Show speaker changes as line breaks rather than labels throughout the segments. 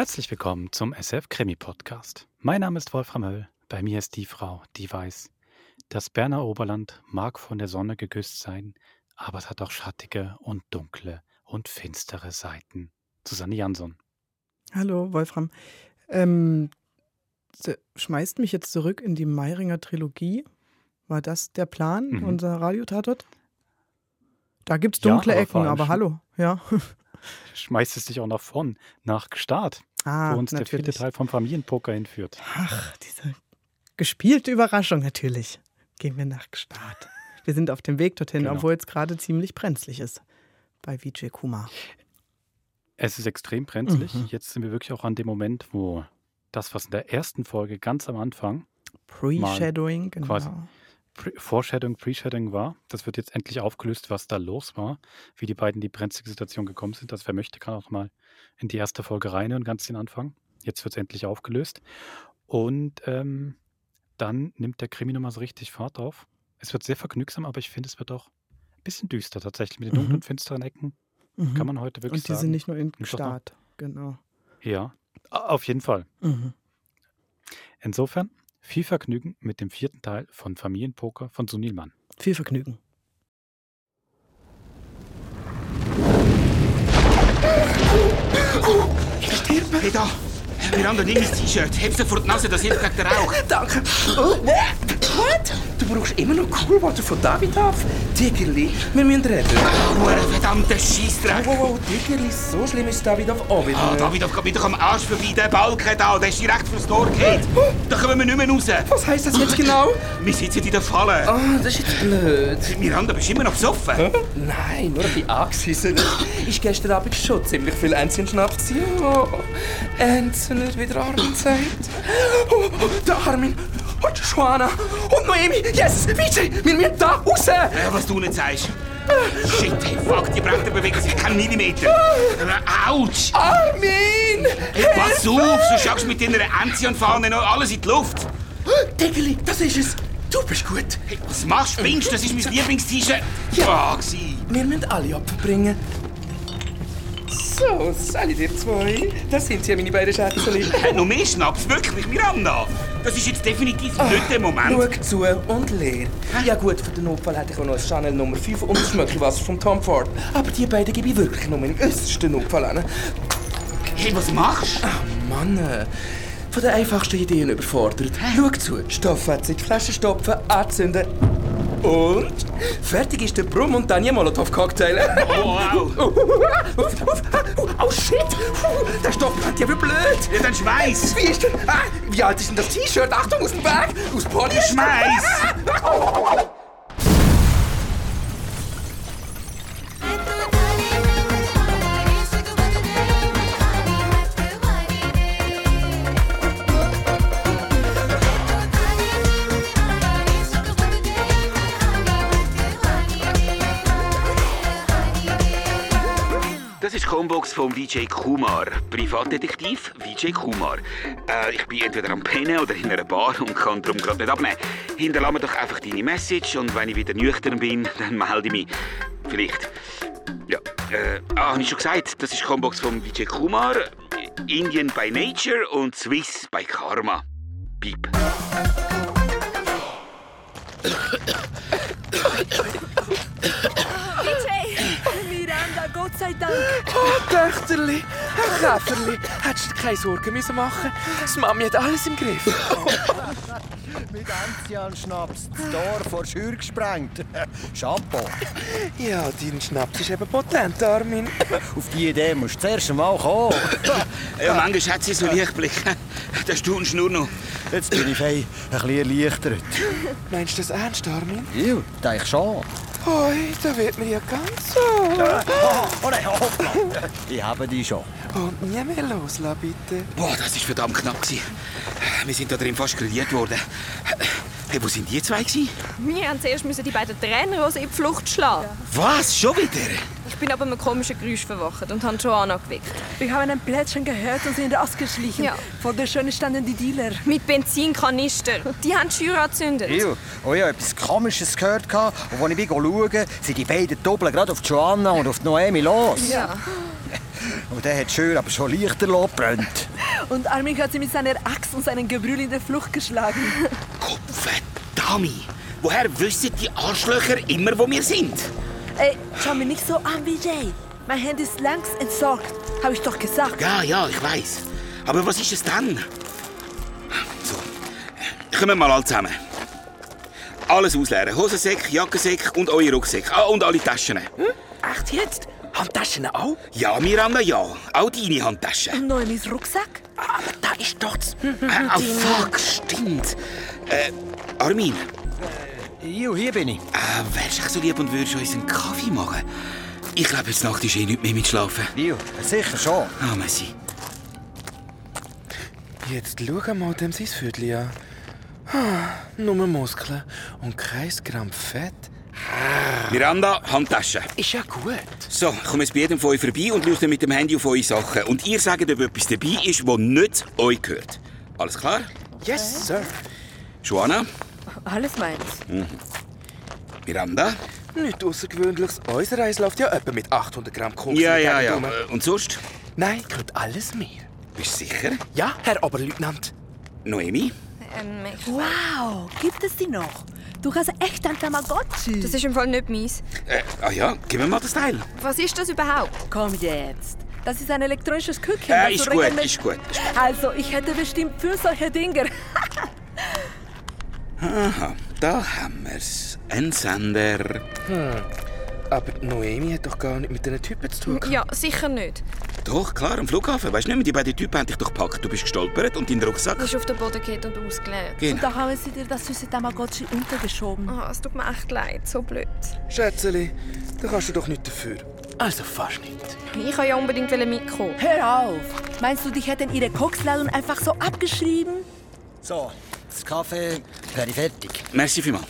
Herzlich willkommen zum SF Krimi Podcast. Mein Name ist Wolfram Höll. Bei mir ist die Frau, die weiß, das Berner Oberland mag von der Sonne geküsst sein, aber es hat auch schattige und dunkle und finstere Seiten. Susanne Jansson.
Hallo, Wolfram. Ähm, schmeißt mich jetzt zurück in die Meiringer Trilogie. War das der Plan, mhm. unser Radiotatort? Da gibt es dunkle ja, aber Ecken, aber hallo, ja.
Schmeißt es dich auch nach vorn, nach Gstaad, ah, wo uns natürlich. der vierte Teil vom Familienpoker hinführt.
Ach, diese gespielte Überraschung natürlich. Gehen wir nach Gstaad. Wir sind auf dem Weg dorthin, genau. obwohl es gerade ziemlich brenzlig ist bei Vijay Kumar.
Es ist extrem brenzlig. Mhm. Jetzt sind wir wirklich auch an dem Moment, wo das, was in der ersten Folge ganz am Anfang
Pre-Shadowing,
genau. Quasi Pre Foreshadowing, Pre-Shadowing war. Das wird jetzt endlich aufgelöst, was da los war, wie die beiden in die brenzlige Situation gekommen sind. Das wer möchte, kann auch mal in die erste Folge rein und ganz den Anfang. Jetzt wird es endlich aufgelöst. Und ähm, dann nimmt der Krimi nochmal so richtig Fahrt auf. Es wird sehr vergnügsam, aber ich finde, es wird auch ein bisschen düster tatsächlich mit den dunklen, mhm. finsteren Ecken. Mhm. Kann man heute wirklich sagen.
Und die sagen. sind nicht nur in Start, genau.
Ja, auf jeden Fall. Mhm. Insofern viel Vergnügen mit dem vierten Teil von Familienpoker von Sunil Mann.
Viel Vergnügen.
Ich sterbe. Hey da, Miranda, nimm mein T-Shirt. Heb vor die Nase, das hilft gegen den Rauch.
Danke. Oh, what? Du brauchst immer noch Coolwater von David auf. Tigerli, wir müssen reden.
Oh, verdammter Scheissdreck.
Oh, oh, oh, Tigerli, so schlimm ist Davidov auch wieder.
Ah, Davidov geht wieder am Arsch vorbei. Der Balken da, der ist direkt fürs Tor geht. Da kommen wir nicht mehr raus.
Was heisst das jetzt genau?
Wir sitzen in der Falle.
Ah, oh, das ist jetzt blöd.
Miranda, bist du immer noch besoffen? Hä?
Nein, nur ein bisschen angeschissen. Ich gestern Abend schon ziemlich viel Enzchen-Schnaps. Ja, Enzchen nicht wieder Armin sagt. Oh, oh, der Armin und Joanna und Noemi. Yes, Vijay, wir müssen da raus. Ja,
was du nicht sagst. Shit, hey, fuck, die Bretter bewegen sich keinen Millimeter. Autsch!
Armin!
Hey, pass auf, so schaust du mit deiner Enzian-Fahne noch alles in die Luft.
Diggeli, das ist es. Du bist gut.
Hey, was machst du, Spinnst? Das ist mein Lieblings-T-Shirt. Ja. Oh,
wir müssen alle Opfer bringen. So, alle dir zwei. Das sind ja meine beiden Schätzchen.
Äh, noch mehr Schnaps? Wirklich, Miranda? Das ist jetzt definitiv Ach, nicht der Moment.
Schau zu und leer. Ja gut, für den Notfall hätte ich auch noch ein Chanel Nummer 5 und das Schmöckelwasser vom Tom Ford. Aber die beiden gebe ich wirklich nur im äußersten Notfall an.
Hey, was machst du?
Ach Mann, von den einfachsten Ideen überfordert. Schau zu, Stofffetze in die Flasche stopfen, anzünden und fertig ist der Pro-Montagne-Molotov-Cocktail.
Oh, wow.
oh, shit. Der Stoff brennt ja wie blöd.
Ja, dann schmeiß.
Wie ist der? Ah, wie alt ist denn das T-Shirt? Achtung, aus dem Bag. Aus Polyester.
Schmeiß. Combox von Vijay Kumar. Privatdetektiv Vijay Kumar. Äh, ich bin entweder am Pennen oder in einer Bar und kann darum gerade nicht abnehmen. Hinterlass mir doch einfach deine Message und wenn ich wieder nüchtern bin, dann melde ich mich. Vielleicht. Ja, äh, ah, habe ich schon gesagt, das ist Combox von Vijay Kumar. Indian by Nature und Swiss by Karma. Piep.
Gott sei Dank.
Oh, Töchterli, Herr Käferli, hättest du keine Sorgen müssen machen Das Mami hat alles im Griff.
Mit Enzian-Schnaps das Tor vor Schür gesprengt. Chapeau.
Ja, dein Schnaps ist eben potent, Armin.
Auf die Idee musst du zuerst einmal kommen.
ja, manchmal hat sie so Lichtblick. Da staunst nur noch.
Jetzt bin ich fein, ein bisschen erleichtert.
Meinst du das ernst, Armin?
Ja, denke schon.
Da wird mir ja ganz so.
Ich habe die schon.
Und nie mehr loslassen, bitte.
Boah, das war verdammt knapp. Wir sind da drin fast grilliert worden. Hey, wo sind die zwei? Gewesen?
Wir haben zuerst die beiden Tränenrosen in die Flucht schlagen.
Was? Schon wieder?
Ich bin aber mit einem komischen Geräusch verwacht und habe Joanna geweckt.
Wir haben ein Plätschern gehört und sind rausgeschlichen. Ja. Vor der Schöne standen die Dealer.
Mit Benzinkanister. Die haben die Schür angezündet.
Ja, oh ja, etwas Komisches gehört. Und als ich schaue, sind die beiden Doppeln gerade auf Joanna und auf Noemi los.
Ja.
Und der hat schön, aber schon Lichterloh brennt.
Und Armin hat sie mit seiner Axt und seinem Gebrüll in der Flucht geschlagen.
Kopfverdammt! Woher wissen die Arschlöcher immer, wo wir sind?
Ey, schau mich nicht so an, BJ. Mein Handy ist längst entsorgt. Habe ich doch gesagt.
Ja, ja, ich weiß. Aber was ist es dann? So, kommen wir mal alle zusammen. Alles ausleeren. Hosensäck, Jackensäck und eure Rucksäcke. Ah, und alle Taschen.
Echt jetzt? Handtaschen auch?
Ja, Miranda, ja. Auch deine Handtaschen.
Und noch in meinen Rucksack?
Aber da ist doch das...
Ah, oh, fuck, stimmt. Äh, Armin,
Jo, hier bin ich.
äh, wärst du so lieb und würdest uns einen Kaffee machen? Ich glaube, jetzt Nacht ist eh nicht mehr mit Schlafen.
Jo, sicher schon.
Ah, merci.
Jetzt schau mal dem sein Viertel an. Ah, Nur Muskeln und kein Gramm Fett.
Miranda, Handtasche.
Ist ja gut.
So, ich komme jetzt bei jedem von euch vorbei und leuchte mit dem Handy auf eure Sachen. Und ihr sagt, ob etwas dabei ist, das nicht euch gehört. Alles klar?
Yes, Sir.
Joanna,
Alles meins.
Miranda?
Nichts Außergewöhnliches. Unser Reis läuft ja etwa mit 800 Gramm Koks.
Ja, ja, ja. Äh, Und sonst?
Nein, gehört alles mir.
Bist du sicher?
Ja, Herr Oberleutnant.
Noemi?
Ähm, ich
Wow, gibt es die noch? Du hast echt ein Tamagotchi.
Das ist im Fall nicht meins.
Äh, ah ja, gib mir mal das Teil.
Was ist das überhaupt?
Komm jetzt. Das ist ein elektronisches Küken.
Äh, ist gut,
regelmäßig-
ist gut.
Also, ich hätte bestimmt für solche Dinge.
Aha, da haben wir's. Ein Sender.
Aber Noemi hat doch gar nicht mit diesen Typen zu tun.
Ja, sicher nicht.
Doch, klar, am Flughafen. Weißt du nicht mehr, die beiden Typen haben dich doch gepackt. Du bist gestolpert und dein Rucksack.
Du bist auf den Boden geht und ausgeleert.
Und
Genau.
da haben sie dir das süße Tamagotchi untergeschoben.
Oh, es tut mir echt leid, so blöd.
Schätzeli, da kannst du doch nicht dafür. Also fast nicht.
Ich wollte ja unbedingt mitkommen.
Hör auf! Meinst du, dich hätten ihre Koksladung einfach so abgeschrieben?
So, das Kaffee wäre fertig.
Merci vielmals.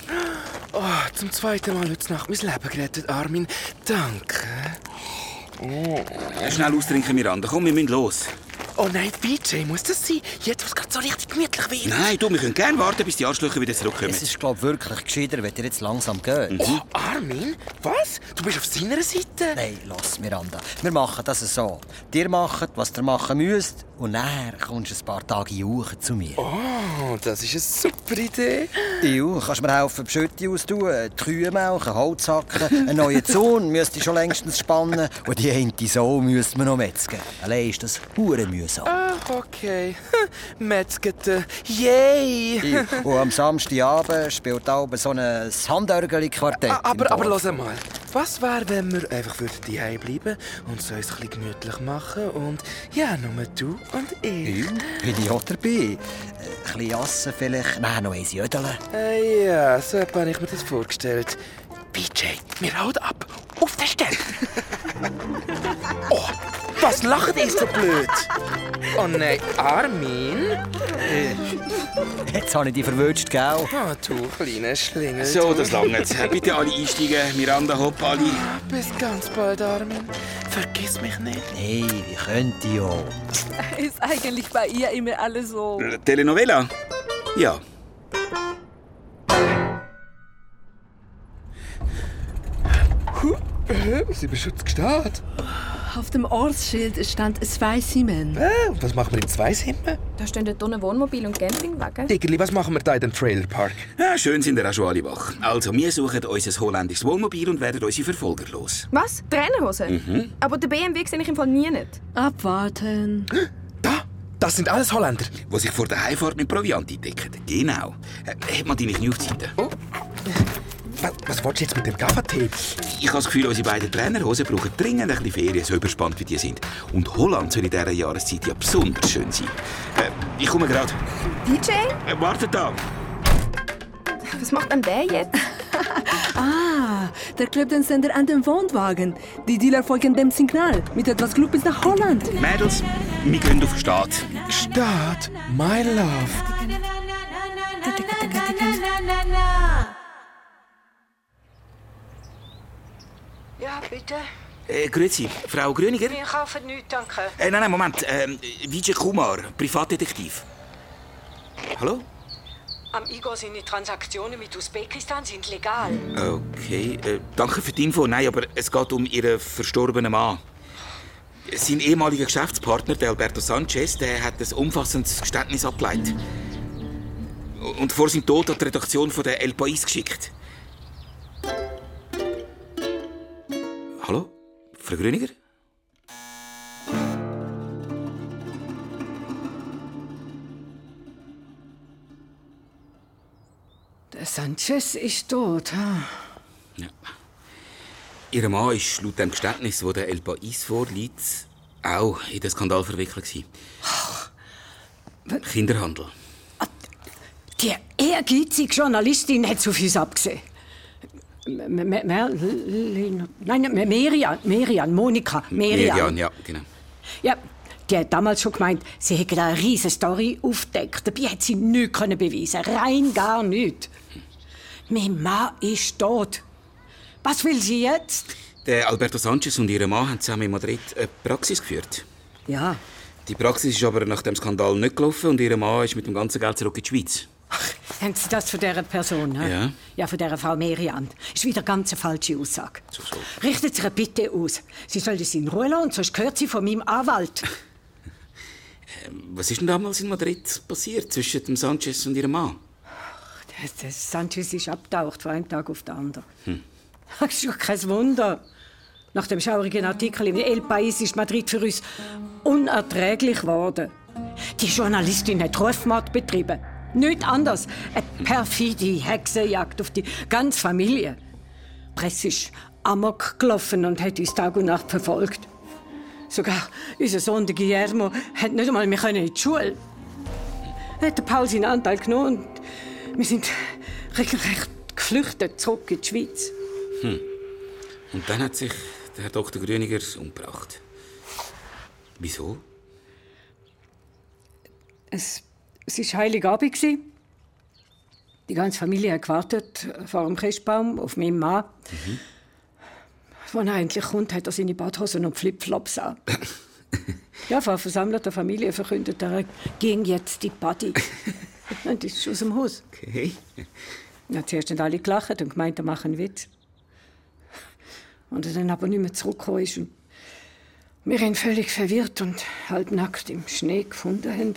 Oh, zum zweiten Mal heute Nacht mein Leben gerettet, Armin. Danke.
Äh, Schnell austrinken, Miranda. Komm, wir müssen los.
Oh nein, BJ, muss das sein? Jetzt, wo es gerade so richtig gemütlich wird.
Nein, du, wir können gerne warten, bis die Arschlöcher wieder zurückkommen.
Es ist, glaube ich, wirklich gescheiter, wenn ihr jetzt langsam geht.
Oh, Armin? Was? Du bist auf seiner Seite?
Nein, lass, Miranda. Wir machen das so. Ihr macht, was ihr machen müsst, und dann kommst du ein paar Tage jauchen zu mir.
Oh, das ist eine super Idee.
Du kannst mir helfen, die Schütte austun, die Kühe melken, Holz hacken, einen neuen Zaun müsste ich schon längstens spannen und die eine Sau müsste man noch metzgen. Allein ist das hure mühsam.
Ah, okay. Metzgete. Yay!
Und am Samstagabend spielt auch so ein Handörgeli-Quartett.
Ah, aber, aber los mal. Was wäre, wenn wir einfach daheim bleiben und es uns ein bisschen gemütlich machen und ja, nur du und ich.
Ja, bin ich auch dabei. Äh, Ein bisschen Jassen vielleicht, nein, noch eins Jödeln.
Äh, ja, so habe ich mir das vorgestellt. BJ, wir hauen ab. Auf der Stelle. oh, was lacht ihr so blöd? Oh nein, Armin?
Jetzt habe ich dich verwünscht, gell?
Ah, du kleiner Schlingel.
So, das langt. Bitte alle einsteigen. Miranda, hopp, alle.
Bis ganz bald, Armin. Vergiss mich nicht.
Hey, wie könnte ich auch?
Ist eigentlich bei ihr immer alles so.
Äh, Telenovela? Ja.
Sie beschützt gestanden.
Auf dem Ortsschild stand zwei Siemen.
Äh, und was machen wir in Zweisimmen?
Da stehen dort unten Wohnmobil und Campingwagen.
Diggerli, was machen wir da in dem Trailerpark?
ja. Schön sind ihr auch schon alle wach. Also, wir suchen unser holländisches Wohnmobil und werden unsere Verfolger los.
Was? Trainerhose? Aber den BMW sehe ich im Fall nie nicht.
Abwarten.
Da, das sind alles Holländer.
Die sich vor der Heimfahrt mit Proviant eindecken. Genau. Äh, Hat man deine Knie-Seite?
Was, was willst du jetzt mit dem Gaffertape?
Ich habe das Gefühl, unsere beiden Trainerhosen brauchen dringend ein bisschen Ferien, so überspannt wie die sind. Und Holland soll in dieser Jahreszeit ja besonders schön sein. Äh, ich komme gerade.
DJ?
Äh, wartet da.
Was macht denn der jetzt?
Ah, der klebt den Sender an den Wohnwagen. Die Dealer folgen dem Signal. Mit etwas Glück bis nach Holland.
Mädels, wir gehen auf den Start.
Start, my love.
Ja, bitte.
Äh, grüezi, Frau Gröniger?
Wir kaufen nichts, danke.
Äh, nein, nein, Moment. Ähm, Vijay Kumar, Privatdetektiv. Hallo?
Am Igor seine Transaktionen mit Usbekistan sind legal.
Okay, äh, danke für die Info. Nein, aber es geht um Ihren verstorbenen Mann. Sein ehemaliger Geschäftspartner, der Alberto Sanchez, der hat ein umfassendes Geständnis abgeleitet. Und vor seinem Tod hat die Redaktion von der El País geschickt. Hallo? Frau Grüniger?
Der Sanchez ist tot. Ha?
Ja. Ihr Mann war laut dem Geständnis, das der El País vorliegt, auch in den Skandal verwickelt. gewesen. Kinderhandel.
Die ehrgeizige Journalistin hat auf uns abgesehen. Merlin, nein, Merian, Merian, Monika, Merian.
Merian, ja, genau.
Ja, die hat damals schon gemeint, sie hätte eine riesige Story aufgedeckt. Dabei hat sie nichts können beweisen Rein gar nichts. Mein Mann ist tot. Was will sie jetzt?
Der Alberto Sanchez und ihr Mann haben zusammen in Madrid eine Praxis geführt.
Ja,
Die Praxis ist aber nach dem Skandal nicht gelaufen und ihr Mann ist mit dem ganzen Geld zurück in die Schweiz.
Haben Sie das von dieser Person? hä?
Ja.
Ja, von dieser Frau Merian. Ist wieder ganz eine falsche Aussage.
So, so.
Richtet Sie ihr bitte aus. Sie soll das in Ruhe lassen, sonst gehört sie von meinem Anwalt.
Was ist denn damals in Madrid passiert zwischen dem Sanchez und ihrem Mann?
Der, der Sanchez ist abgetaucht von einem Tag auf den anderen. Das ist doch kein Wunder. Nach dem schaurigen Artikel im El País ist Madrid für uns unerträglich geworden. Die Journalistin hat Rufmord betrieben. Nicht anders. Eine perfide Hexenjagd auf die ganze Familie. Die Presse ist amok gelaufen und hat uns Tag und Nacht verfolgt. Sogar unser Sohn der Guillermo hat nicht einmal mehr in die Schule. Er hat der Paul seinen Anteil genommen und wir sind regelrecht geflüchtet zurück in die Schweiz.
Und dann hat sich der Herr Dr. Grüniger umgebracht. Wieso?
Es, es war Heiligabend. Die ganze Familie hat gewartet vor dem Christbaum auf meinen Mann. Als er endlich kommt, hat er seine Badhosen und Flipflops an. ja, vor versammelter Familie verkündet er, er ging jetzt die Party. und ist aus dem Haus.
Okay.
Ja, zuerst haben alle gelacht und gemeint, er mache einen Witz. Und er dann aber nicht mehr zurückgekommen ist und wir ihn völlig verwirrt und halbnackt im Schnee gefunden haben,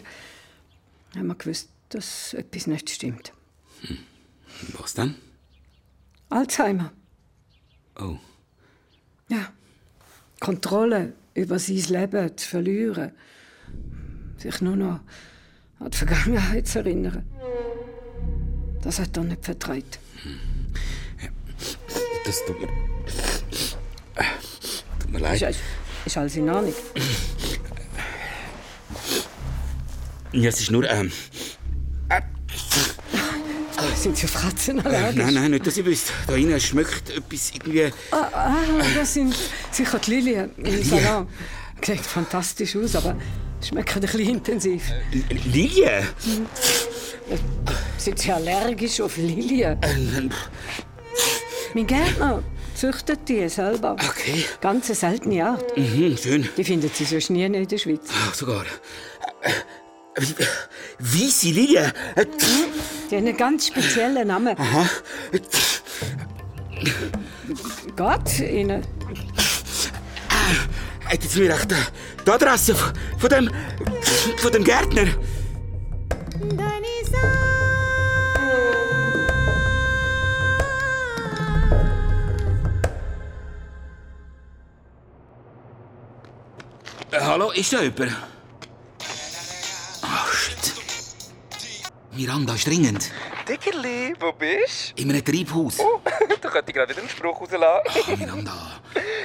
haben wir gewusst, dass etwas nicht stimmt.
Was dann?
Alzheimer.
Oh.
Ja. Kontrolle über sein Leben zu verlieren. Sich nur noch an die Vergangenheit zu erinnern. Das hat er nicht vertraut.
Das tut mir. Äh, Tut mir leid.
Ist, ist alles in Ordnung.
Ja, es ist nur. Ähm,
Sind Sie auf Katzen allergisch?
nein, nein, nicht, dass ihr wisst. Da innen schmeckt etwas irgendwie.
Ah, das sind sicher die Lilien im Salon. Sieht fantastisch aus, aber schmeckt ein bisschen intensiv.
L- Lilie?
Sind Sie allergisch auf Lilien? Mein Gärtner züchtet die selber.
Okay.
Ganz seltene Art.
Mhm, schön.
Die findet sie sonst nie in der Schweiz.
Ach, sogar. Wie-? Äh,
Die haben einen ganz speziellen Namen.
Aha.
Gott, Ihnen.
Hätten Sie mir echt äh, die Adresse von, von dem. von dem Gärtner? Hallo, ist da jemand? Miranda ist dringend.
Dickerli, wo bist
In einem Treibhaus.
du? da könnte ich gerade wieder einen Spruch rauslassen.
Oh, Miranda.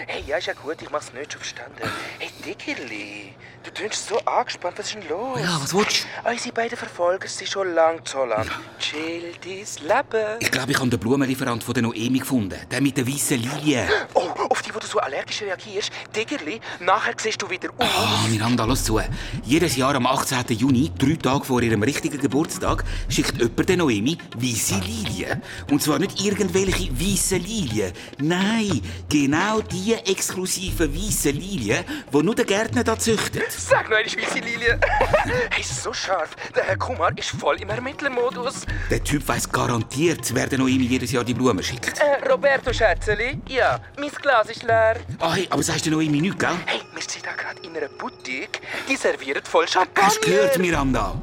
Hey, ja, ist ja gut, ich mach's nicht schon verstanden. Hey, Dickerli, du tönst so angespannt, was ist denn los?
Ja, was willst du?
Unsere beiden Verfolger sind schon lang zu Holland. Chill dein Leben.
Ich glaube, ich habe den Blumenlieferant von der Noemi gefunden. Der mit der weißen Lilie.
Oh, auf die, wo du so allergisch reagierst. Dickerli, nachher siehst du wieder aus.
Oh, Miranda, lass zu. Jedes Jahr am 18. Juni, drei Tage vor ihrem richtigen Geburtstag, schickt jemand der Noemi weiße Lilien. Und zwar nicht irgendwelche weißen Lilien. Nein, genau die exklusiven weißen Lilien, die nur der Gärtner da züchtet.
Sag noch eine weiße Lilie. hey, so scharf. Der Herr Kumar ist voll im Ermittlermodus.
Der Typ weiß garantiert, wer der Noemi jedes Jahr die Blumen schickt.
Äh, Roberto Schätzeli? Ja, mein Glas ist leer.
Ah, hey, aber sagst du Noemi nichts, gell?
Hey, wir sind da gerade in einer Boutique. Die serviert voll Champagner.
Hast du gehört, Miranda?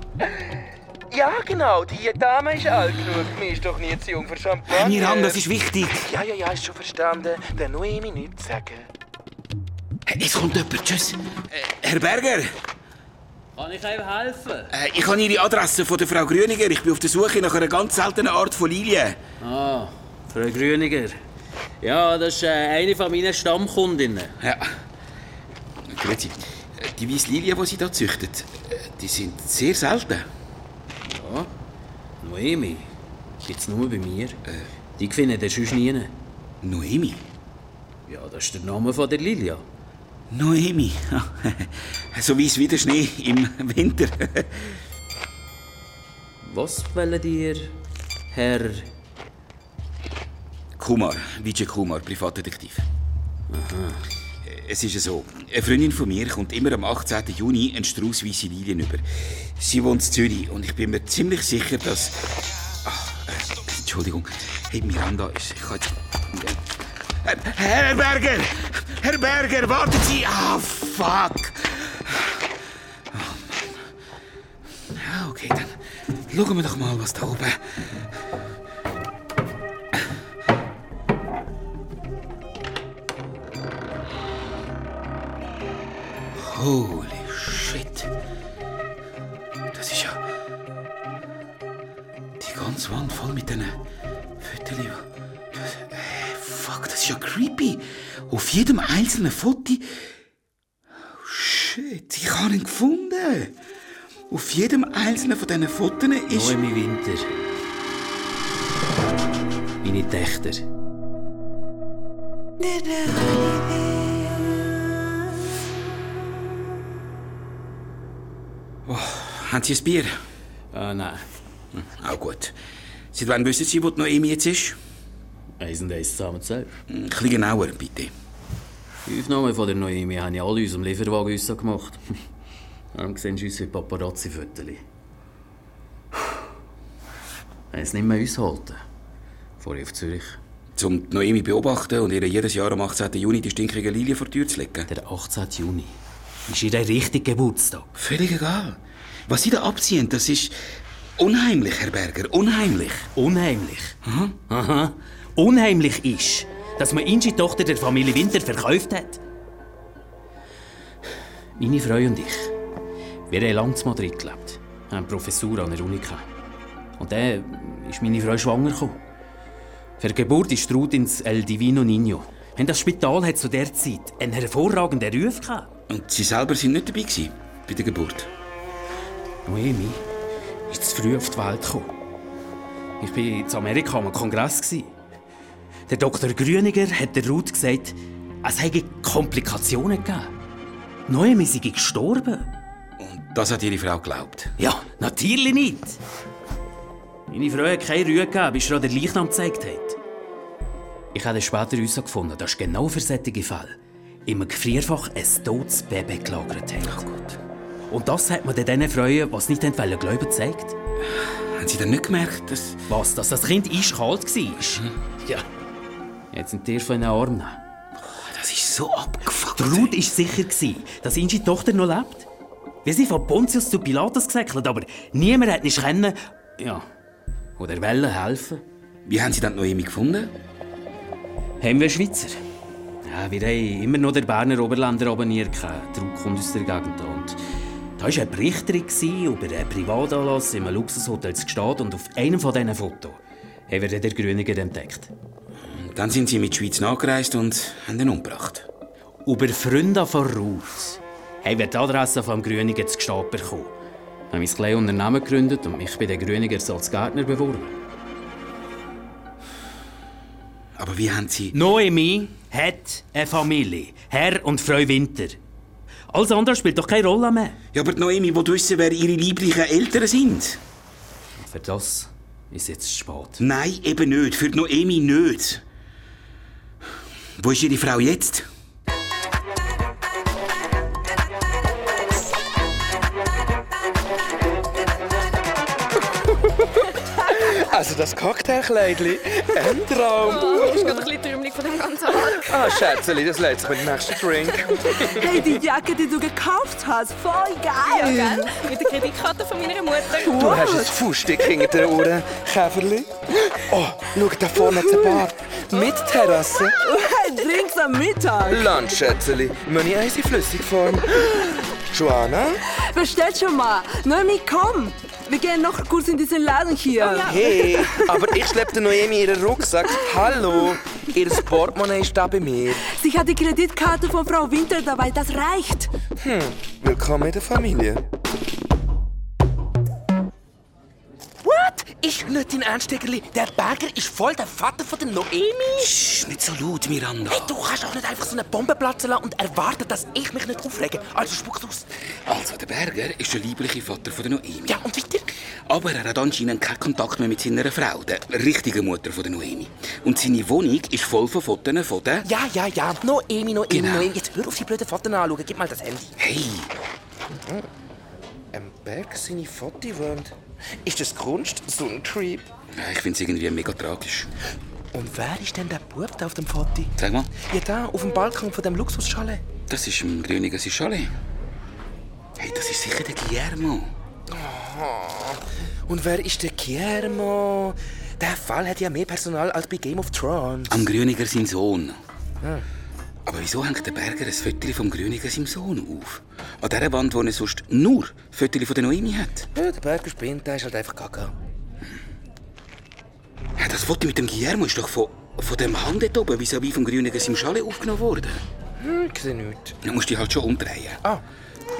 Ja, genau. Die Dame ist alt genug. Mir ist doch nie zu jung für Champagner.
Miranda, das ist wichtig.
Ja, ja, ja, ist schon verstanden. Der Noemi nichts sagen.
Es kommt jemand, tschüss. Äh, Herr Berger,
Kann ich einem helfen?
äh, ich habe Ihre Adresse von der Frau Grüniger. Ich bin auf der Suche nach einer ganz seltenen Art von Lilie.
Ah, Frau Grüniger. Ja, das ist äh, eine von meinen Stammkundinnen.
Ja. Grüezi. Äh, Die weiße Lilie, die Sie hier züchtet, äh, die sind sehr selten.
Ja, Noemi. Gibt's nur bei mir. Die findet ihr sonst nie.
Noemi?
Ja, das ist der Name von der Lilia.
Noemi. so wie es wieder Schnee im Winter.
Was wollen ihr, Herr...
Kumar, Vijay Kumar, Privatdetektiv. Es ist so, eine Freundin von mir kommt immer am 18. Juni einen Strauß weisse Lilien über. Sie wohnt in Zürich und ich bin mir ziemlich sicher, dass... Ach, äh, Entschuldigung. Hey, Miranda, ich, ich kann... Herr, Herr Berger! Herr Berger, warten Sie! Ah, fuck! Oh, Mann. Ja, okay, dann schauen wir doch mal, was da oben... jedem einzelnen Foto. Oh shit, ich habe ihn gefunden. Auf jedem einzelnen von diesen Fotos ist.
Noemi Winter. Meine Töchter.
Haben Sie ein Bier?
Ah, nein.
Hm, Auch gut. Seit wann wissen Sie, wo die Noemi jetzt ist?
Eins und eins zusammenzählen.
Hm, Ein bisschen genauer, bitte.
Die Aufnahmen von der Noemi haben ja alle unserem Lieferwagen uns so gemacht. Darum sehen sie uns wie Paparazzi-Fotos. Wenn es nicht mehr uns halten. Vor auf Zürich.
Um die Noemi beobachten und ihr jedes Jahr am 18. Juni die stinkige Lilie vor die Tür zu legen.
Der 18. Juni. Ist ihr richtiger Geburtstag?
Völlig egal. Was Sie da abziehen, das ist unheimlich, Herr Berger. Unheimlich.
Unheimlich. Aha. Unheimlich ist, dass man Ingi Tochter der Familie Winter verkauft hat. Meine Frau und ich, wir haben lange in Madrid gelebt, haben eine Professur an der Uni gehabt. Und dann ist meine Frau schwanger gekommen. Für die Geburt ist Ruth ins El Divino Niño. Und das Spital hat zu der Zeit einen hervorragenden Ruf gehabt.
Und Sie selber sind nicht dabei gewesen, bei der Geburt?
Noemi ist zu früh auf die Welt gekommen. Ich war in Amerika am Kongress. gewesen. Der Dr. Grüniger hat der Ruth gesagt, es hätte Komplikationen gegeben. Noemi sei gestorben.
Und das hat Ihre Frau geglaubt?
Ja, natürlich nicht. Meine Frau hat keine Ruhe gegeben, bis ihr auch der Leichnam gezeigt hat. Ich habe später herausgefunden, dass genau für solche Fälle im Gefrierfach ein totes Baby gelagert hat.
Ach gut.
Und das hat man dann den Frauen, die es nicht glauben wollten, gezeigt.
Haben Sie dann nicht gemerkt, dass...
Was, dass das Kind eiskalt war? Ja. Jetzt sind die von den Armen.
Das ist so abgefuckt.
Die Ruth war sicher, gewesen, dass Ingi Tochter noch lebt. Wir sind von Pontius zu Pilatus gesäckelt, aber niemand hat nicht können... Ja. Oder wollen helfen.
Wie haben Sie dann die Noemi gefunden?
Haben wir Schweizer? Ja, wir haben immer noch den Berner Oberländer abonniert. Ruth kommt aus der Gegend. Und da war eine Berichterin über einen Privatanlass in einem Luxushotel zu Gstaad und auf einem von diesen Fotos haben wir den Grüniger entdeckt.
Dann sind Sie mit der Schweiz nachgereist und haben ihn umgebracht.
Über Freunde von Ruth haben wir die Adresse vom Grüniger zu Gstaad bekommen. Wir haben mein kleines Unternehmen gegründet und mich bei den Grüniger als Gärtner beworben.
Aber wie haben Sie...
Noemi hat eine Familie. Herr und Frau Winter. Alles andere spielt doch keine Rolle mehr.
Ja, aber die Noemi will wissen, wer Ihre lieblichen Eltern sind.
Für das ist jetzt spät.
Nein, eben nicht. Für die Noemi nicht. Wo ist Ihre Frau jetzt?
Also das Cocktailkleidli, ein Traum.
Oh, mir ist gerade ein bisschen trümmelig von dem ganzen Arg.
Ah, Schätzeli, das lädt sich mit dem nächsten Drink.
Hey, die Jacke, die du gekauft hast, voll
Ja,
geil!
gell? Mit der Kreditkarte von meiner Mutter.
Du hast ein Fußstück hinter den Ohren, Käferli. Oh, schau, da vorne hat Bar. Mit Terrasse.
Hey, Drinks am Mittag!
Lunch, Schätzeli. Money Eis in Flüssigform. Joanna?
Bestellt schon mal! Noemi, komm! Wir gehen noch kurz in diesen Laden hier.
Hey, aber ich schleppte Noemi ihren Rucksack. Hallo, ihr Portemonnaie ist da bei mir.
Sie hat die Kreditkarte von Frau Winter dabei, das reicht.
Willkommen in der Familie. Ist nicht dein Ernsteckerli? Der Berger ist voll der Vater von der Noemi?
Psst, nicht so laut, Miranda.
Hey, du kannst doch nicht einfach so eine Bombe platzen lassen und erwarten, dass ich mich nicht aufrege. Also spuck's aus.
Also, der Berger ist der liebliche Vater von der Noemi.
Ja, und weiter?
Aber er hat anscheinend keinen Kontakt mehr mit seiner Frau, der richtigen Mutter von der Noemi. Und seine Wohnung ist voll von Fotos von der...
Ja, ja, ja. Noemi, Noemi,
Genau.
Noemi. Jetzt hör auf die blöden Fotos anschauen. Gib mal das Handy.
Hey,
Ein Berg seine Fotowand. Ist das Kunst? So ein Creep.
ja, ich finde es irgendwie mega tragisch.
Und wer ist denn der Bub da auf dem Foto?
Sag mal,
Ja, da, auf dem Balkon von dem Luxuschalet.
das ist im Grüniger Chalet. Hey, das ist sicher der Guillermo.
Und wer ist der Guillermo? Der Fall hat ja mehr Personal als bei Game of Thrones.
Am Grüniger sein Sohn. Aber wieso hängt der Berger ein Foto vom Grüniger seinem Sohn auf? An dieser Wand, wo er sonst nur Fotos von der Noemi hat.
Ja, der Berger spinnt, der ist halt einfach gaga.
Ja, das Foto mit dem Guillermo ist doch von, von dem Hang dort oben vis-à-vis vom Grüniger seinem Chalet aufgenommen worden.
Hm, ich sehe nichts.
Du musst dich halt schon umdrehen.
Ah,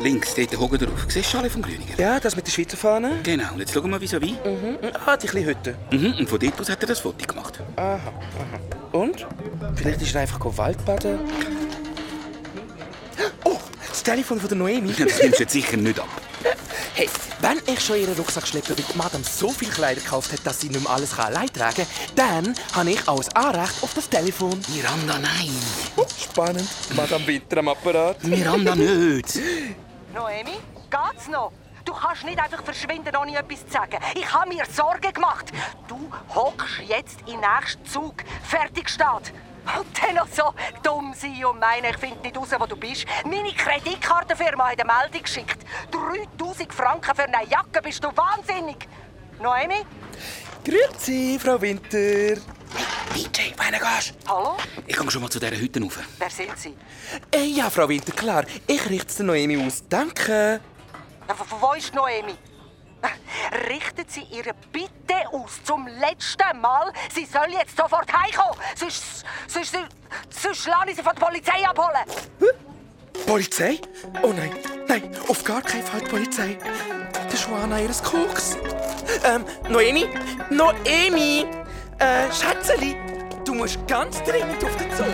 Links, dort hocken drauf. Siehst du das Chalet vom Grüniger?
ja, das mit der Schweizer Fahne.
Genau, und jetzt schauen wir mal vis-à-vis.
Mhm. Ah, die kleine Hütte.
Mhm, und von dort aus hat er das Foto gemacht.
Aha, aha. Und? Vielleicht ist er einfach Waldbaden. Oh, das Telefon von der Noemi.
Das nimmst du jetzt sicher nicht ab.
Hey, wenn ich schon ihren Rucksack schleppe, weil die Madame so viel Kleider gekauft hat, dass sie nicht mehr alles allein tragen kann, dann habe ich auch ein Anrecht auf das Telefon.
Miranda, nein.
Oh, spannend. Madame Winter am Apparat.
Miranda nicht.
Noemi, geht's noch? Du kannst nicht einfach verschwinden, ohne etwas zu sagen. Ich habe mir Sorgen gemacht. Du hockst jetzt im nächsten Zug. Fertig steht. Und dann noch so dumm sein und meinen, ich finde nicht raus, wo du bist. Meine Kreditkartenfirma hat eine Meldung geschickt. 3000 Franken für eine Jacke, bist du wahnsinnig? Noemi?
Grüezi, Frau Winter.
BJ, wohin gehst
Hallo?
Ich komme schon mal zu dieser Hütte rauf.
Wer sind Sie?
Äh, ja, Frau Winter, klar. Ich richte es der Noemi aus. Danke.
Wo- ist Noemi? Richtet Sie ihre Bitte aus zum letzten Mal. Sie soll jetzt sofort heimkommen. Sonst, sonst, sonst lasse ich sie von der Polizei abholen.
Polizei? Oh nein, nein, auf gar keinen Fall die Polizei. Der Schwana ihres Koks. Ähm, Noemi? Noemi! Äh, Schätzeli, du musst ganz dringend auf den Zug.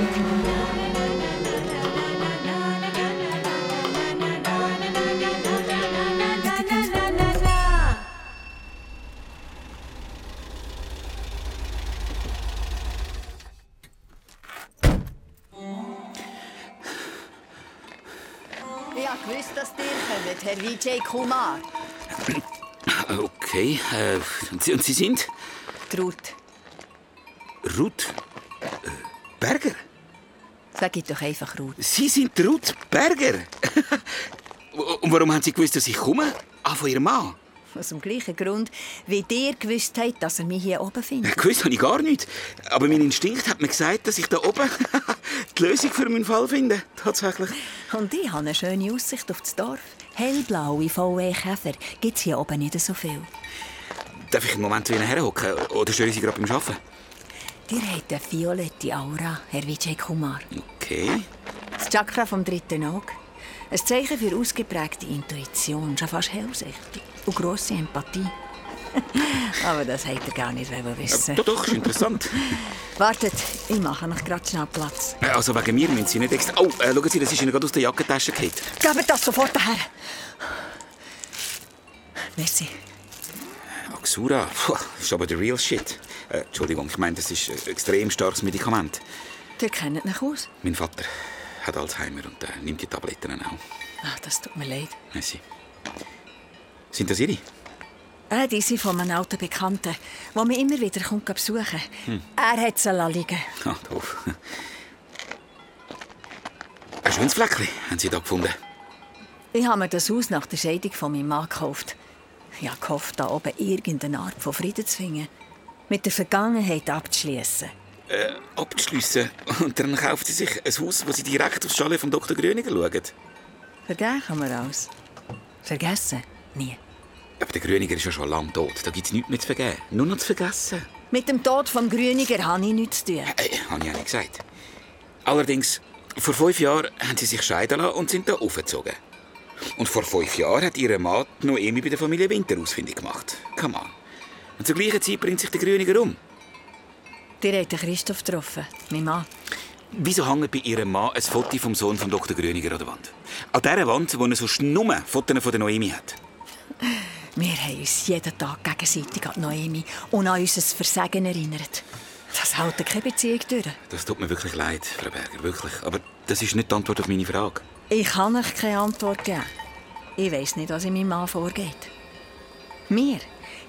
Vijay Kumar.
Okay, äh, und Sie, und Sie sind?
Traut.
Ruth äh, Berger?
Sag ich doch einfach Ruth.
Sie sind die Ruth Berger? und warum haben Sie gewusst, dass ich komme? Ah, von Ihrem Mann?
Aus dem gleichen Grund, wie ihr gewusst habt, dass er mich hier oben findet.
Gewusst habe ich gar nicht. Aber mein Instinkt hat mir gesagt, dass ich da oben die Lösung für meinen Fall finde. Tatsächlich.
Und ich habe eine schöne Aussicht auf das Dorf. Hellblaue VW Käfer gibt es hier oben nicht so viel.
Darf ich einen Moment Ihnen herhocken? Oder störe ich Sie gerade beim Arbeiten?
Ihr habt eine violette Aura, Herr Vijay Kumar.
Okay.
Das Chakra vom dritten Auge. Ein Zeichen für ausgeprägte Intuition, schon fast hellsichtig. Und grosse Empathie. Aber das habt ihr gar nicht wissen.
Doch, doch, ist interessant.
Wartet, ich mache noch gerade schnell Platz.
Äh, Also wegen mir müssen Sie nicht extra... Oh, äh, schauen Sie, das ist Ihnen gerade aus der Jackentasche gefallen.
Gebt das sofort her. Merci.
Axura, das ist aber der real shit. Äh, Entschuldigung, ich meine, das ist ein extrem starkes Medikament.
Ihr kennt mich aus.
Mein Vater hat Alzheimer und äh, nimmt die Tabletten auch.
Ach, das tut mir leid.
Merci. Sind das Ihre?
Äh, die sind von einem alten Bekannten, der mich immer wieder kommt besuchen
Hm.
Er hat sie liegen
Ah, doof. Ein schönes Fleckchen haben Sie da gefunden.
Ich habe mir das Haus nach der Scheidung von meinem Mann gekauft. Ich habe gehofft, da oben irgendeine Art von Frieden zu finden. Mit der Vergangenheit abzuschließen.
Äh, abzuschliessen. Und dann kauft sie sich ein Haus, wo sie direkt aufs Chalet von Dr. Grüniger schauen.
Vergehen kann man alles. Vergessen? Nie.
Aber der Grüniger ist ja schon lange tot. Da gibt es nichts mehr zu vergeben. Nur noch zu vergessen.
Mit dem Tod vom Grüniger habe ich nichts zu tun.
Äh, habe ich auch nicht gesagt. Allerdings, vor fünf Jahren haben sie sich scheiden lassen und sind da aufgezogen. Und vor fünf Jahren hat ihre Mann die Noemi bei der Familie Winter ausfindig gemacht. Come on. Und zur gleichen Zeit bringt sich der Grüniger um.
Habt den Christoph getroffen, mein Mann.
Wieso hängt bei ihrem Mann ein Foto vom Sohn von Dr. Grüniger an der Wand? An dieser Wand, wo er sonst nur Fotos von der Noemi hat.
Wir haben uns jeden Tag gegenseitig an Noemi und an unser Versagen erinnert. Das hält keine Beziehung durch.
Das tut mir wirklich leid, Frau Berger, wirklich. Aber das ist nicht die Antwort auf meine Frage.
Ich kann euch keine Antwort geben. Ich weiß nicht, was in meinem Mann vorgeht. Mir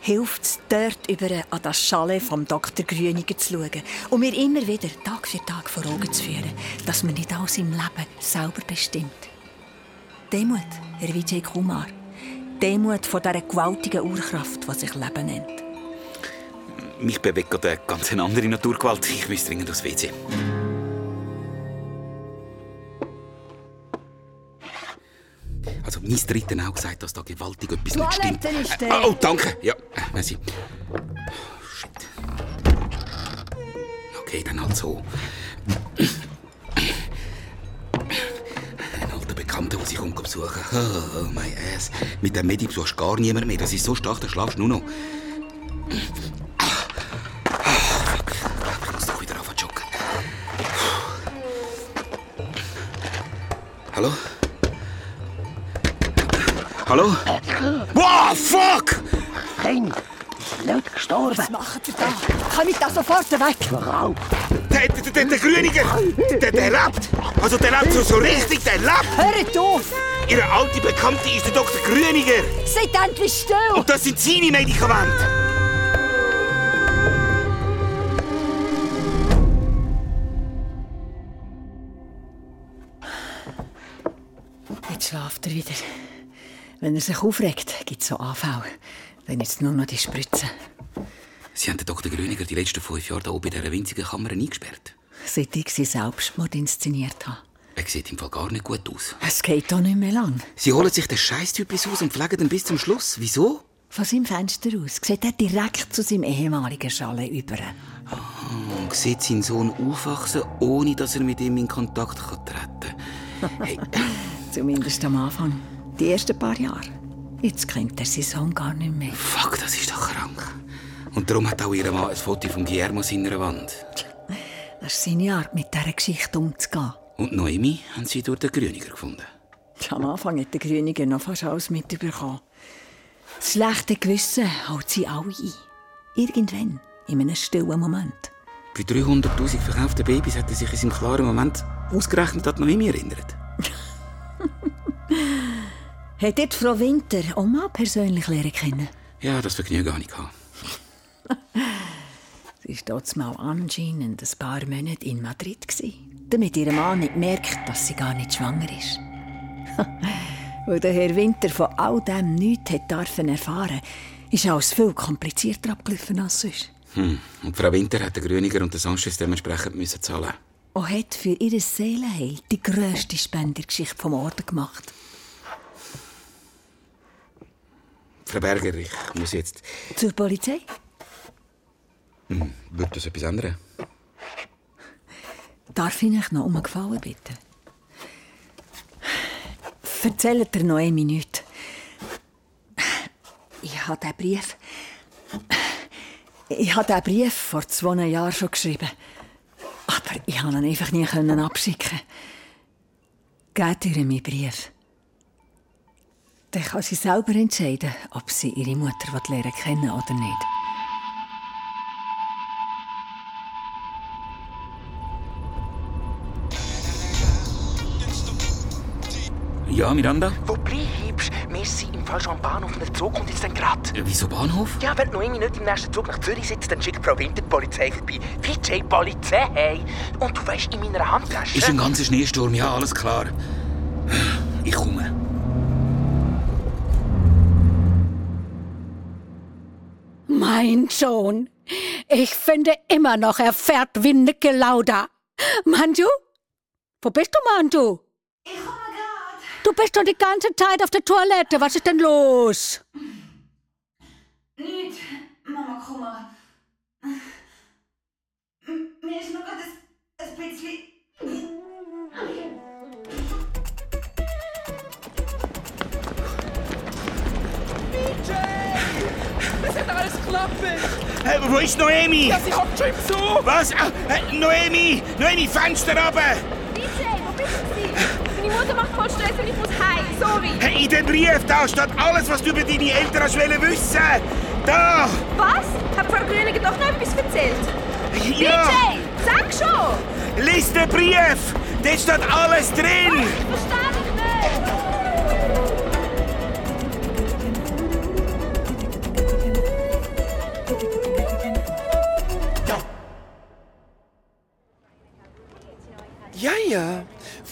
hilft es, dort über an das Chalet vom Dr. Grüniger zu schauen und mir immer wieder Tag für Tag vor Augen zu führen, dass man nicht alles im Leben selber bestimmt. Demut, Herr Vijay Kumar. Demut vor dieser gewaltigen Urkraft, die sich Leben nennt.
Mich bewegt gerade eine ganz andere Naturgewalt. Ich muss dringend aufs WC. Also, mein Dritten auch gesagt, dass da gewaltig etwas nicht stimmt.
Toilette ist
Äh,
der.
Oh, danke. Ja, äh, merci. Shit. Okay, dann halt so. Bekannter, der sich kommt besuchen. Oh, my ass. Mit dem Medi besuchst du gar niemand mehr. Das ist so stark, da schlafst du nur noch. Ich muss doch wieder auf joggen. Hallo? Hallo? Wow, fuck!
Kind, nicht gestorben.
Was macht ihr da? Kann ich da sofort weg?
Der, der, der, der Grüniger, der, der lebt. Also der lebt so, so richtig, der lebt.
Hört auf!
Ihre alte Bekannte ist der Dr. Grüniger.
Seid endlich still!
Und das sind seine Medikamente.
Jetzt schlaft er wieder. Wenn er sich aufregt, gibt es so Anfälle. Dann ist es nur noch die Spritze.
Sie haben den Dr. Grüniger die letzten fünf Jahre da oben in dieser winzigen Kammer eingesperrt.
Seit ich sie Selbstmord inszeniert habe.
Er sieht im Fall gar nicht gut aus.
Es geht doch nicht mehr lang.
Sie holen sich den Scheißtyp aus und pflegen ihn bis zum Schluss. Wieso?
Von seinem Fenster aus sieht er direkt zu seinem ehemaligen Chalet über.
Und sieht seinen Sohn aufwachsen, ohne dass er mit ihm in Kontakt kann treten kann. Hey,
Zumindest am Anfang. Die ersten paar Jahre. Jetzt kennt er seinen Sohn gar nicht mehr.
fuck, das ist doch krank. Und darum hat auch ihr Mann ein Foto von Guillermo an seiner Wand.
Das ist seine Art, mit dieser Geschichte umzugehen.
Und Noemi haben sie durch den Grüniger gefunden.
Am Anfang hat der Grüniger noch fast alles mitbekommen. Das schlechte Gewissen hält sie alle ein. Irgendwann, in einem stillen Moment.
Bei 300'000 verkauften Babys hat er sich in seinem klaren Moment ausgerechnet an Noemi erinnert.
Hat dort Frau Winter Oma persönlich lernen kennen?
Ja, das Vergnügen habe ich
war dort mal anscheinend ein paar Monate in Madrid, damit ihr Mann nicht merkt, dass sie gar nicht schwanger ist. Weil der Herr Winter von all dem nichts hat dürfen erfahren ist alles viel komplizierter abgelaufen als sonst.
Hm. Und Frau Winter hat den Grüniger und den Sanchez dementsprechend müssen zahlen.
Und hat für ihr Seelenheil die grösste Spendergeschichte vom Orden gemacht.
Frau Berger, ich muss jetzt...
Zur Polizei?
Hm, wird das etwas ändern?
Darf ich euch noch um einen Gefallen bitten? Erzählt der Noemi nichts. Ich habe diesen Brief... Ich habe diesen Brief vor zwei Jahren schon geschrieben. Aber ich konnte ihn einfach nie abschicken. Gebt ihr meinen Brief. Dann kann sie selber entscheiden, ob sie ihre Mutter lernen kennen oder nicht.
Ja, Miranda?
Wo bleibst? Wir sind im Fall schon am Bahnhof und der Zug kommt jetzt dann grad.
Äh, Wieso Bahnhof?
Ja, wenn Noemi nicht im nächsten Zug nach Zürich sitzt, dann schickt Frau Winter die Polizei vorbei. VJ Polizei, hey. Und du weißt, in meiner Handtasche...
Ist ein ganzer Schneesturm, ja, alles klar. Ich komme.
Mein Sohn. Ich finde immer noch, er fährt wie Niki Lauda. Manju? Wo bist du, Manju? Ich. Du bist doch die ganze Zeit auf der Toilette. Was ist denn los?
Nicht, Mama Kummer. Mir ist nur gerade ein, bisschen.
Es hat alles geklappt!
Hey, wo ist Noemi?
Ja, sie hockt schon im Zug!
Was? Ah, äh, Noemi! Noemi, Fenster runter!
DJ, wo bist du? Meine Mutter macht voll Stress und ich muss heim. Sorry.
Hey, in dem Brief da steht alles, was du über deine Eltern hast wissen. Da!
Was? Hat Frau Grüniger doch noch etwas erzählt?
Ja.
DJ, sag schon!
Lies den Brief! Dort steht alles drin!
Ich verstehe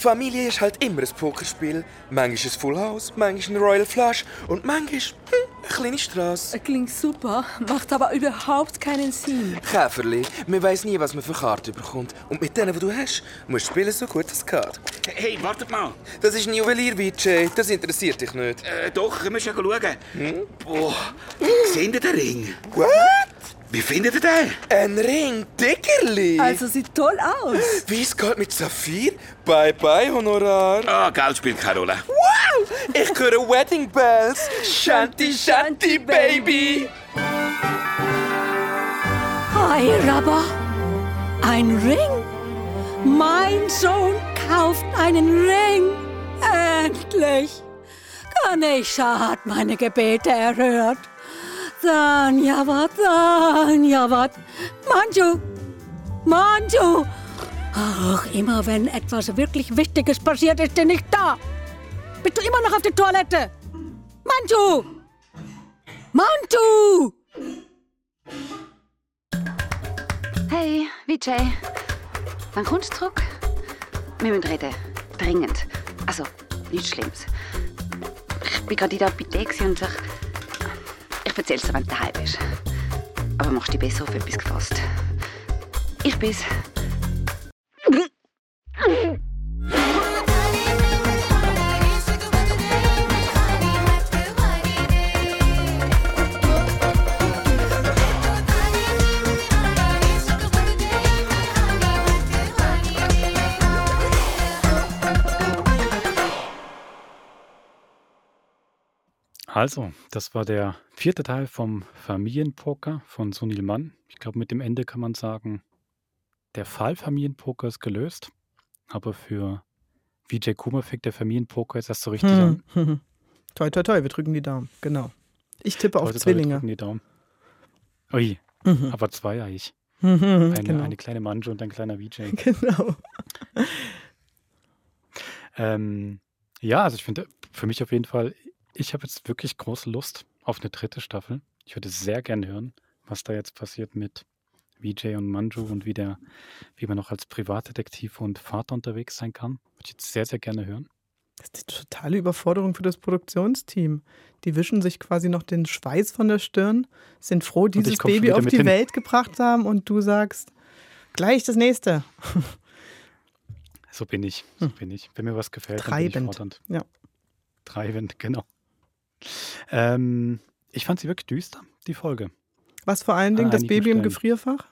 Familie ist halt immer ein Pokerspiel. Manchmal ein Full House, manchmal ein Royal Flush und manchmal hm, eine kleine Straße.
Klingt super, macht aber überhaupt keinen Sinn.
Käferli, man weiß nie, was man für Karten bekommt. Und mit denen, die du hast, musst du spielen so gut es geht.
Hey, wartet mal!
Das ist ein Juwelier, Vijay. Das interessiert dich nicht.
Äh, doch, wir schon schauen.
Hm?
Boah, seht ihr den Ring?
What?
Wie findet ihr den?
Ein Ring, Dickerli.
Also sieht toll aus.
Wie es geht mit Saphir? Bye bye, Honorar.
Ah, Geld spielt keine Rolle.
Wow! Ich höre Wedding Bells. Shanty, Shanty, Baby.
Hi, Rabba. Ein Ring? Mein Sohn kauft einen Ring. Endlich. Ganesha hat meine Gebete erhört. Dhanyavat, Dhanyavat. Manju, Manju. Ach, immer wenn etwas wirklich Wichtiges passiert, ist er nicht da. Bist du immer noch auf der Toilette? Manju! Manju!
Hey, Vijay. Wann kommst du zurück? Wir müssen reden. Dringend. Also, nichts Schlimmes. Ich bin gerade in der Apotheke und ich... Ich erzähl's dir, wenn du daheim bist. Aber machst dich besser auf etwas gefasst. Ich bin's.
Also, das war der vierte Teil vom Familienpoker von Sunil Mann. Ich glaube, mit dem Ende kann man sagen, der Fall Familienpoker ist gelöst, aber für Vijay Kumar fängt der Familienpoker jetzt erst so richtig an.
Hm, hm. Toi, toi, toi, wir drücken die Daumen. Genau. Ich tippe auf
Heute Leute
Zwillinge.
drücken die Daumen. Ui,
Mhm.
aber zwei eigentlich.
Mhm,
eine,
genau.
eine kleine Manju und ein kleiner Vijay.
Genau.
Ähm, ja, also ich finde, für mich auf jeden Fall, ich habe jetzt wirklich große Lust auf eine dritte Staffel. Ich würde sehr gern hören, was da jetzt passiert mit Vijay und Manju und wie, der, wie man noch als Privatdetektiv und Vater unterwegs sein kann. Würde ich jetzt sehr, sehr gerne hören.
Das ist die totale Überforderung für das Produktionsteam. Die wischen sich quasi noch den Schweiß von der Stirn, sind froh, dieses Baby auf die
hin.
Welt gebracht zu haben und du sagst, gleich das nächste.
So bin ich, so bin ich. Wenn mir was gefällt, dann bin
Treibend.
ich fordernd.
Ja.
Treibend, genau. Ähm, ich fand sie wirklich düster, die Folge.
Was vor allen Dingen,
An
das Baby im. Gefrierfach?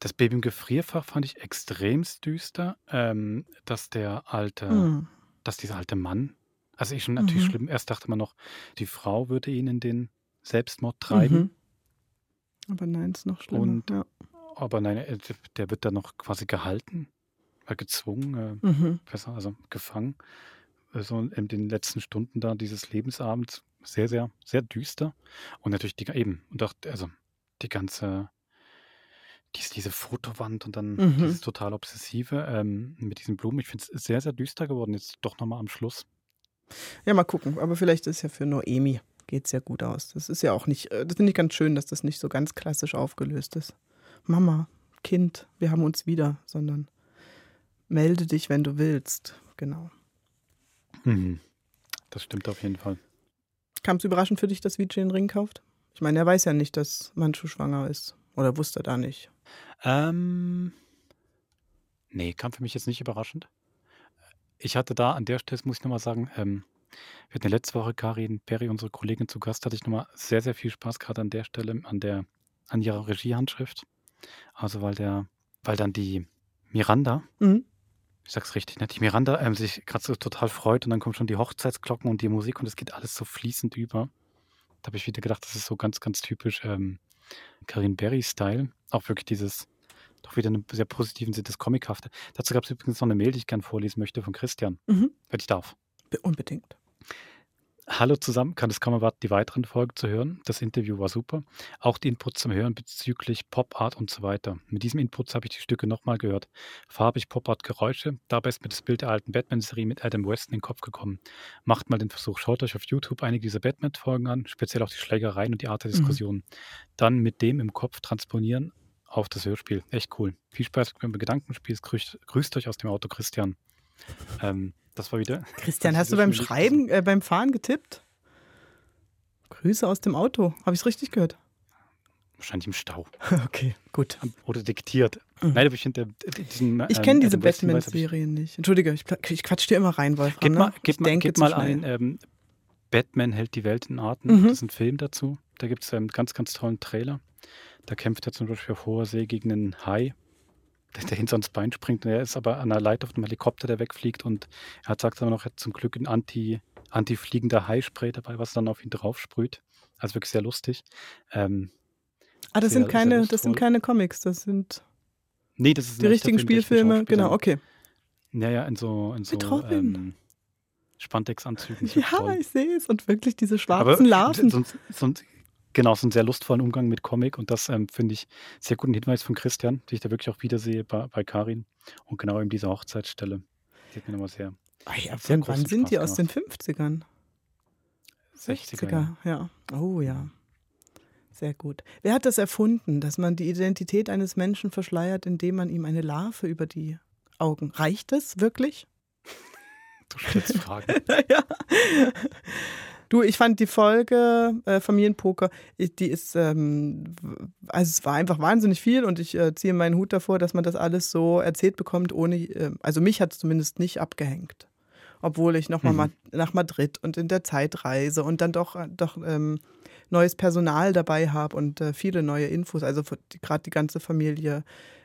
Das Baby im Gefrierfach fand ich extremst düster, ähm, dass der alte,
Hm.
dass dieser alte Mann, also ich schon natürlich
Mhm.
schlimm, erst dachte man noch, die Frau würde ihn in den Selbstmord treiben,
Mhm. Aber nein, ist noch schlimmer.
Und-
ja.
aber nein, äh, der wird dann noch quasi gehalten, äh, gezwungen, äh,
Mhm.
besser, also gefangen, so in den letzten Stunden da dieses Lebensabends, sehr, sehr, sehr düster und natürlich die, eben, und auch, also die ganze, die, diese Fotowand und dann
Mhm.
dieses total Obsessive ähm, mit diesen Blumen. Ich finde es sehr, sehr düster geworden, jetzt doch nochmal am Schluss.
Ja, mal gucken. Aber vielleicht ist ja für Noemi geht es ja gut aus. Das ist ja auch nicht, äh, das finde ich ganz schön, dass das nicht so ganz klassisch aufgelöst ist. Mama, Kind, wir haben uns wieder, sondern melde dich, wenn du willst. Genau.
Mhm. Das stimmt auf jeden Fall.
Kam es überraschend für dich, dass Vijay einen Ring kauft? Ich meine, er weiß ja nicht, dass Manchu schwanger ist. Oder wusste er da nicht?
Ähm, nee, kam für mich jetzt nicht überraschend. Ich hatte da an der Stelle, das muss ich nochmal sagen, ähm, wir hatten ja letzte Woche Karin Perry, unsere Kollegin, zu Gast, hatte ich nochmal sehr, sehr viel Spaß gerade an der Stelle, an der, an ihrer Regiehandschrift. Also weil der, weil dann die Miranda,
Mhm.
Ich sag's richtig, ne, die Miranda ähm, sich gerade so total freut und dann kommen schon die Hochzeitsglocken und die Musik und es geht alles so fließend über. Da habe ich wieder gedacht, das ist so ganz, ganz typisch ähm, Karin Berry-Style. Auch wirklich dieses, doch wieder einen sehr positiven Sinn, das Comichafte. Dazu gab es übrigens noch eine Mail, die ich gerne vorlesen möchte von Christian,
Mhm.
wenn ich darf.
Be- Unbedingt.
Hallo zusammen, kann es kaum erwarten, die weiteren Folgen zu hören. Das Interview war super. Auch die Inputs zum Hören bezüglich Pop Art und so weiter. Mit diesem Inputs habe ich die Stücke nochmal gehört. Farbig Pop Art Geräusche. Dabei ist mir das Bild der alten Batman-Serie mit Adam West in den Kopf gekommen. Macht mal den Versuch, schaut euch auf YouTube einige dieser Batman-Folgen an, speziell auch die Schlägereien und die Art der
Mhm.
Diskussion. Dann mit dem im Kopf transponieren auf das Hörspiel. Echt cool. Viel Spaß beim Gedankenspiel. Grüßt, grüßt euch aus dem Auto, Christian. Ähm, das war wieder.
Christian, hast du beim Schreiben, äh, beim Fahren getippt? Grüße aus dem Auto. Habe ich es richtig gehört?
Wahrscheinlich im Stau.
Okay, gut.
Oder diktiert.
Mhm.
Nein, aber ich finde äh, diesen.
Ich
ähm,
kenne diese
hab ich-
Batman-Serien nicht. Entschuldige, ich, ich quatsch dir immer rein, Wolfram.
Gib
ne?
mal, gib
ich
mal,
denke
gib mal ein, ähm, Batman hält die Welt in Atem.
Mhm.
Das ist ein Film dazu. Da gibt es einen ganz, ganz tollen Trailer. Da kämpft er zum Beispiel auf hoher See gegen einen Hai, der, der hinter ans Bein springt. Und er ist aber an einer Leiter auf einem Helikopter, der wegfliegt. Und er hat, sagt aber noch, er hat zum Glück ein Anti, anti-fliegender Hai-Spray dabei, was dann auf ihn drauf sprüht. Also wirklich sehr lustig. Ähm,
Ah, das
sehr-
sind keine, das sind keine Comics, das sind
Nee, das ist
die richtigen
Film, der
Spielfilme. Genau, okay.
Ja, ja, in so, in so ähm, Spandex-Anzügen.
Ja, ich sehe es. Und wirklich diese
Aber
schwarzen Larven.
So, ein- so, ein- genau, so einen sehr lustvollen Umgang mit Comic und das ähm, finde ich sehr guten Hinweis von Christian, die ich da wirklich auch wiedersehe bei, bei Karin und genau eben diese Hochzeitsstelle. Die hat mir nochmal sehr,
Ah ja,
sehr
wann sind die
Spaß
aus
gemacht.
den 50ern?
60er.
60er, ja. Oh ja. Sehr gut. Wer hat das erfunden, dass man die Identität eines Menschen verschleiert, indem man ihm eine Larve über die Augen? Reicht das wirklich?
Du stellst Fragen.
ja. Du, ich fand die Folge äh, Familienpoker, ich- die ist, ähm, also es war einfach wahnsinnig viel und ich äh, ziehe meinen Hut davor, dass man das alles so erzählt bekommt, ohne, äh, also mich hat es zumindest nicht abgehängt. Obwohl ich nochmal
Mhm.
mal nach Madrid und in der Zeitreise und dann doch, doch ähm, neues Personal dabei habe und äh, viele neue Infos, also gerade die ganze Familie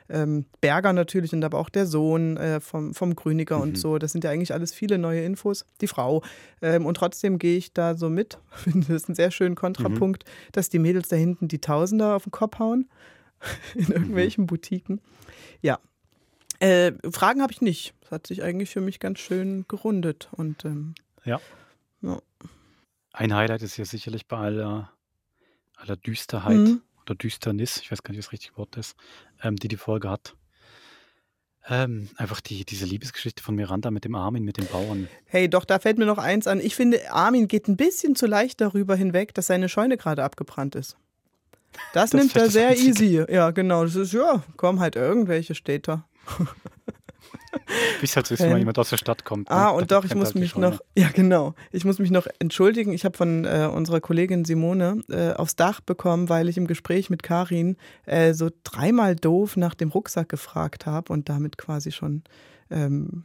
ähm, Berger natürlich und aber auch der Sohn äh, vom, vom Grüniger
Mhm.
und so. Das sind ja eigentlich alles viele neue Infos. Die Frau. Ähm, und trotzdem gehe ich da so mit. Finde das einen sehr schönen Kontrapunkt, dass die Mädels da hinten die Tausender auf den Kopf hauen. In irgendwelchen Boutiquen. Ja. Äh, Fragen habe ich nicht. Das hat sich eigentlich für mich ganz schön gerundet. Und ähm,
Ja.
ja.
Ein Highlight ist ja sicherlich bei aller, aller Düsterheit
Mhm.
Oder Düsternis, ich weiß gar nicht, was das richtige Wort ist, ähm, die die Folge hat. Ähm, einfach die, diese Liebesgeschichte von Miranda mit dem Armin, mit dem Bauern.
Hey, doch, da fällt mir noch eins an. Ich finde, Armin geht ein bisschen zu leicht darüber hinweg, dass seine Scheune gerade abgebrannt ist. Das,
Das
nimmt er sehr
Einzige.
easy. Ja, genau. Das ist, ja, komm halt, irgendwelche steht
es halt mal jemand aus der Stadt kommt.
Ah, und doch, ich muss
halt
mich noch, ja genau, ich muss mich noch entschuldigen. Ich habe von äh, unserer Kollegin Simone äh, aufs Dach bekommen, weil ich im Gespräch mit Karin äh, so dreimal doof nach dem Rucksack gefragt habe und damit quasi schon, ähm,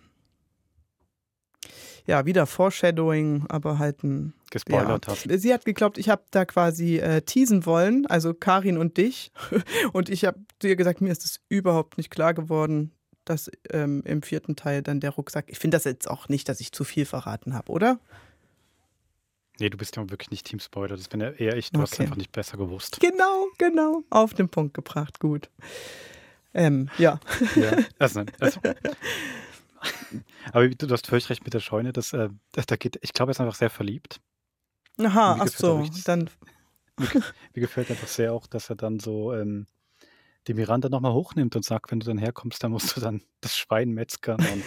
ja, wieder Foreshadowing, aber halt ein...
Gespoilert
ja.
hast.
Sie hat geglaubt, ich habe da quasi äh, teasen wollen, also Karin und dich. Und ich habe dir gesagt, mir ist es überhaupt nicht klar geworden, dass ähm, im vierten Teil dann der Rucksack. Ich finde das jetzt auch nicht, dass ich zu viel verraten habe, oder?
Nee, du bist ja wirklich nicht Team Spoiler. Das bin ja eher ich. Du hast es
Okay.
einfach nicht besser gewusst.
Genau, genau. Auf den Punkt gebracht. Gut. Ähm, ja.
Ja, also, also. Aber du, hast völlig recht mit der Scheune. Das, äh, da geht, ich glaube, er ist einfach sehr verliebt.
Aha, ach so. Dann.
Mir, mir gefällt einfach sehr auch, dass er dann so ähm, die Miranda nochmal hochnimmt und sagt, wenn du dann herkommst, dann musst du dann das Schwein metzgern und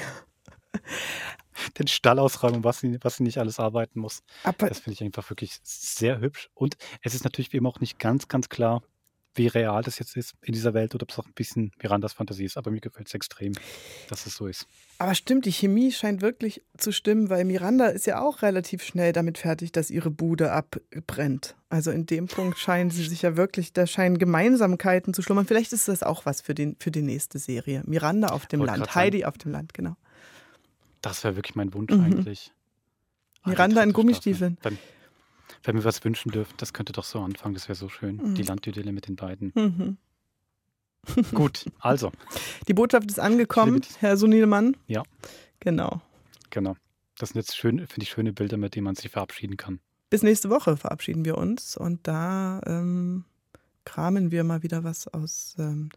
den Stall ausräumen, was sie, was sie nicht alles arbeiten muss.
Aber
das finde ich einfach wirklich sehr hübsch. Und es ist natürlich wie immer auch nicht ganz, ganz klar, wie real das jetzt ist in dieser Welt oder ob es auch ein bisschen Mirandas Fantasie ist. Aber mir gefällt es extrem, dass es so ist.
Aber stimmt, die Chemie scheint wirklich zu stimmen, weil Miranda ist ja auch relativ schnell damit fertig, dass ihre Bude abbrennt. Also in dem Punkt scheinen sie sich ja wirklich, da scheinen Gemeinsamkeiten zu schlummern. Vielleicht ist das auch was für, den, für die nächste Serie. Miranda auf dem Land,
sagen.
Heidi auf dem Land, genau.
Das wäre wirklich mein Wunsch
Mhm.
eigentlich.
Miranda in Gummistiefeln.
Wenn, wenn wir was wünschen dürfen, das könnte doch so anfangen, das wäre so schön.
Mhm.
Die Landidylle mit den beiden.
Mhm.
Gut, also.
Die Botschaft ist angekommen, Herr Sunilemann.
Ja,
Genau.
genau. Das sind jetzt schön, finde ich, schöne Bilder, mit denen man sich verabschieden kann.
Bis nächste Woche verabschieden wir uns und da ähm, kramen wir mal wieder was aus ähm,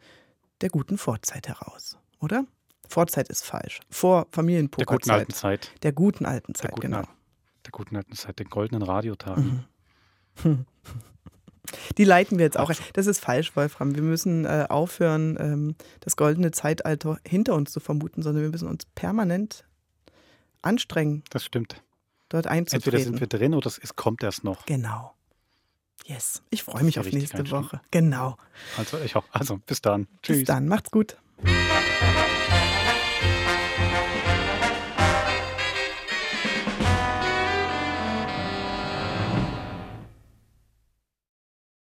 der guten Vorzeit heraus, oder? Vorzeit ist falsch. Vor
Der
Familienpokerzeit.
guten alten Zeit.
Der guten alten
Der
Zeit,
guten,
genau.
al- der guten alten Zeit, den goldenen Radiotagen.
Mhm. Die leiten wir jetzt auch. Das ist falsch, Wolfram. Wir müssen äh, aufhören, ähm, das goldene Zeitalter hinter uns zu vermuten, sondern wir müssen uns permanent anstrengen,
Das stimmt.
dort einzutreten.
Entweder sind wir drin oder es, kommt erst noch.
Genau. Yes. Ich freue mich auf nächste. Woche. Genau.
Also ich auch. Also bis dann. Tschüss.
Bis dann. Macht's gut.